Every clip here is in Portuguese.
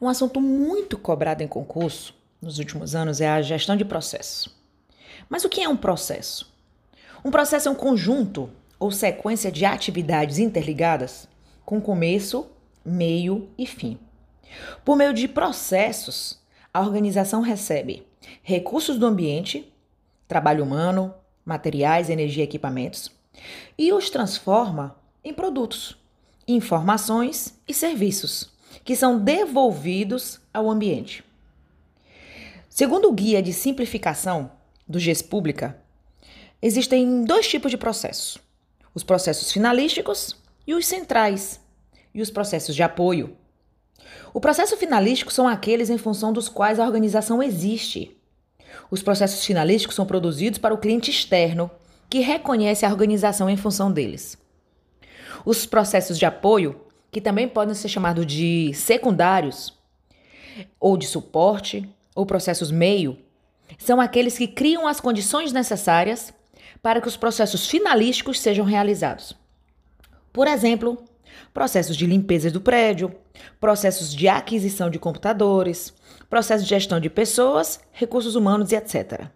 Um assunto muito cobrado em concurso nos últimos anos é a gestão de processo. Mas o que é um processo? Um processo é um conjunto ou sequência de atividades interligadas com começo, meio e fim. Por meio de processos, a organização recebe recursos do ambiente, trabalho humano, materiais, energia e equipamentos e os transforma em produtos, informações e serviços que são devolvidos ao ambiente. Segundo o Guia de Simplificação do GES Pública, existem dois tipos de processos: os processos finalísticos e os centrais, e os processos de apoio. O processo finalístico são aqueles em função dos quais a organização existe. Os processos finalísticos são produzidos para o cliente externo, que reconhece a organização em função deles. Os processos de apoio que também podem ser chamados de secundários, ou de suporte, ou processos meio, são aqueles que criam as condições necessárias para que os processos finalísticos sejam realizados. Por exemplo, processos de limpeza do prédio, processos de aquisição de computadores, processos de gestão de pessoas, recursos humanos e etc.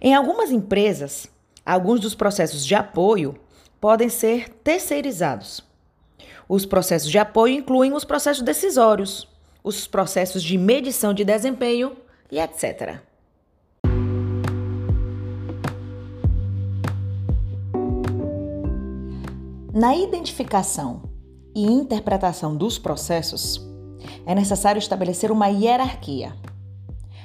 Em algumas empresas, alguns dos processos de apoio podem ser terceirizados. Os processos de apoio incluem os processos decisórios, os processos de medição de desempenho e etc. Na identificação e interpretação dos processos, é necessário estabelecer uma hierarquia.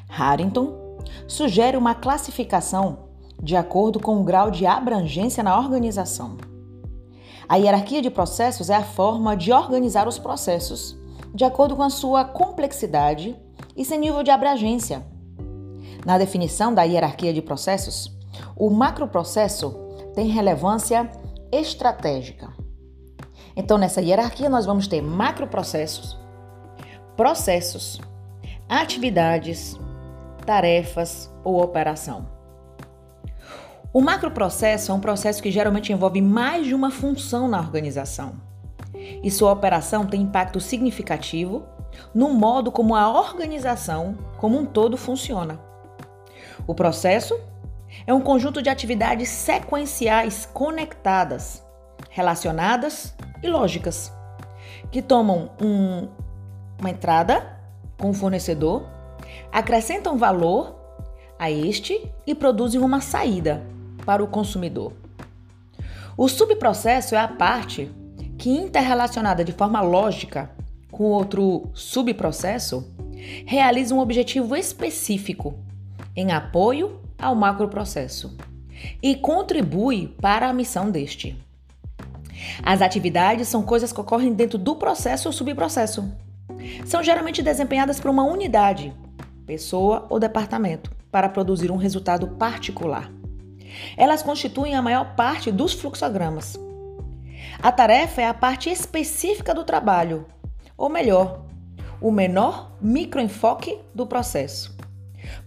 Harrington sugere uma classificação de acordo com o grau de abrangência na organização. A hierarquia de processos é a forma de organizar os processos de acordo com a sua complexidade e seu nível de abrangência. Na definição da hierarquia de processos, o macroprocesso tem relevância estratégica. Então, nessa hierarquia, nós vamos ter macroprocessos, processos, atividades, tarefas ou operação. O macroprocesso é um processo que geralmente envolve mais de uma função na organização. E sua operação tem impacto significativo no modo como a organização como um todo funciona. O processo é um conjunto de atividades sequenciais conectadas, relacionadas e lógicas, que tomam um, uma entrada com o fornecedor, acrescentam valor a este e produzem uma saída para o consumidor. O subprocesso é a parte que, interrelacionada de forma lógica com outro subprocesso, realiza um objetivo específico em apoio ao macroprocesso e contribui para a missão deste. As atividades são coisas que ocorrem dentro do processo ou subprocesso. São geralmente desempenhadas por uma unidade, pessoa ou departamento, para produzir um resultado particular. Elas constituem a maior parte dos fluxogramas. A tarefa é a parte específica do trabalho, ou melhor, o menor microenfoque do processo,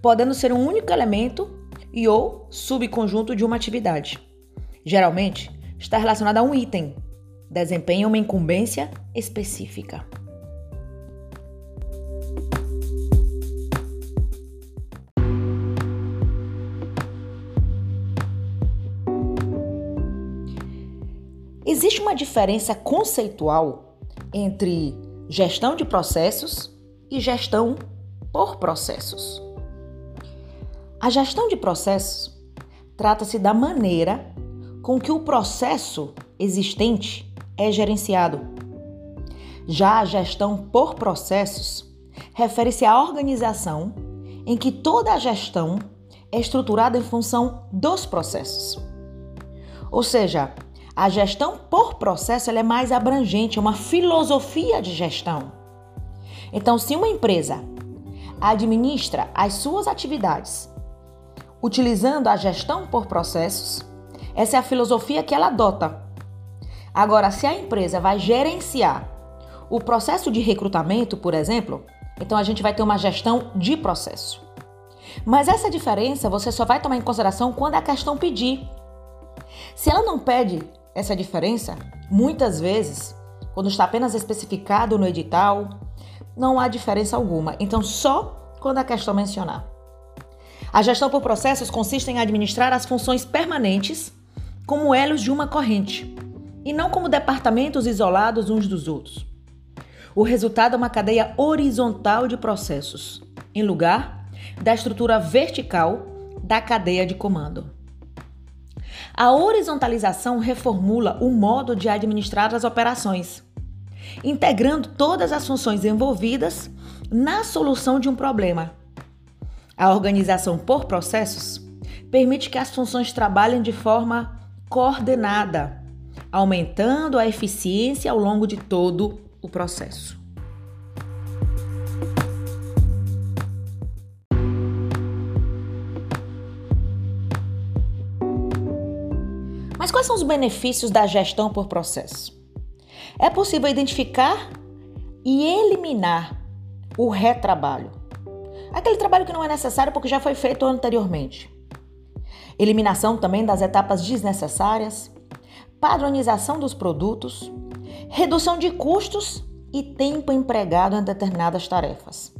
podendo ser um único elemento e ou subconjunto de uma atividade. Geralmente, está relacionado a um item, desempenha uma incumbência específica. Existe uma diferença conceitual entre gestão de processos e gestão por processos. A gestão de processos trata-se da maneira com que o processo existente é gerenciado. Já a gestão por processos refere-se à organização em que toda a gestão é estruturada em função dos processos. Ou seja, a gestão por processo é mais abrangente, é uma filosofia de gestão. Então, se uma empresa administra as suas atividades utilizando a gestão por processos, essa é a filosofia que ela adota. Agora, se a empresa vai gerenciar o processo de recrutamento, por exemplo, então a gente vai ter uma gestão de processo. Mas essa diferença você só vai tomar em consideração quando a questão pedir. Se ela não pede essa diferença, muitas vezes, quando está apenas especificado no edital, não há diferença alguma. Então, só quando a questão mencionar. A gestão por processos consiste em administrar as funções permanentes como elos de uma corrente e não como departamentos isolados uns dos outros. O resultado é uma cadeia horizontal de processos, em lugar da estrutura vertical da cadeia de comando. A horizontalização reformula o modo de administrar as operações, integrando todas as funções envolvidas na solução de um problema. A organização por processos permite que as funções trabalhem de forma coordenada, aumentando a eficiência ao longo de todo o processo. Quais são os benefícios da gestão por processo? É possível identificar e eliminar o retrabalho. Aquele trabalho que não é necessário porque já foi feito anteriormente. Eliminação também das etapas desnecessárias, padronização dos produtos, redução de custos e tempo empregado em determinadas tarefas.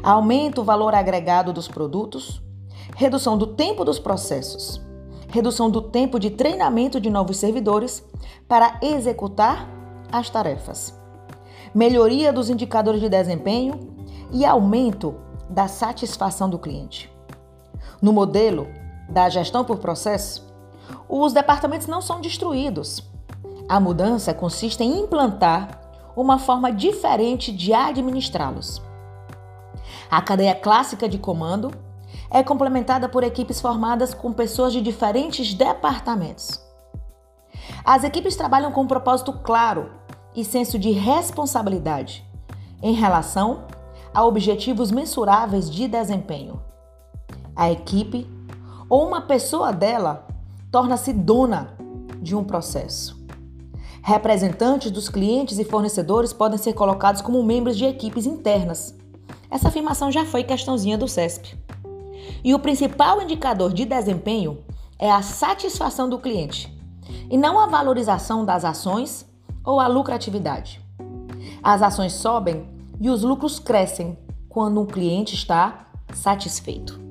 Aumenta o valor agregado dos produtos, redução do tempo dos processos, redução do tempo de treinamento de novos servidores para executar as tarefas, melhoria dos indicadores de desempenho e aumento da satisfação do cliente. No modelo da gestão por processo, os departamentos não são destruídos. A mudança consiste em implantar uma forma diferente de administrá-los. A cadeia clássica de comando é complementada por equipes formadas com pessoas de diferentes departamentos. As equipes trabalham com um propósito claro e senso de responsabilidade em relação a objetivos mensuráveis de desempenho. A equipe ou uma pessoa dela torna-se dona de um processo. Representantes dos clientes e fornecedores podem ser colocados como membros de equipes internas. Essa afirmação já foi questãozinha do CESP. E o principal indicador de desempenho é a satisfação do cliente, e não a valorização das ações ou a lucratividade. As ações sobem e os lucros crescem quando um cliente está satisfeito.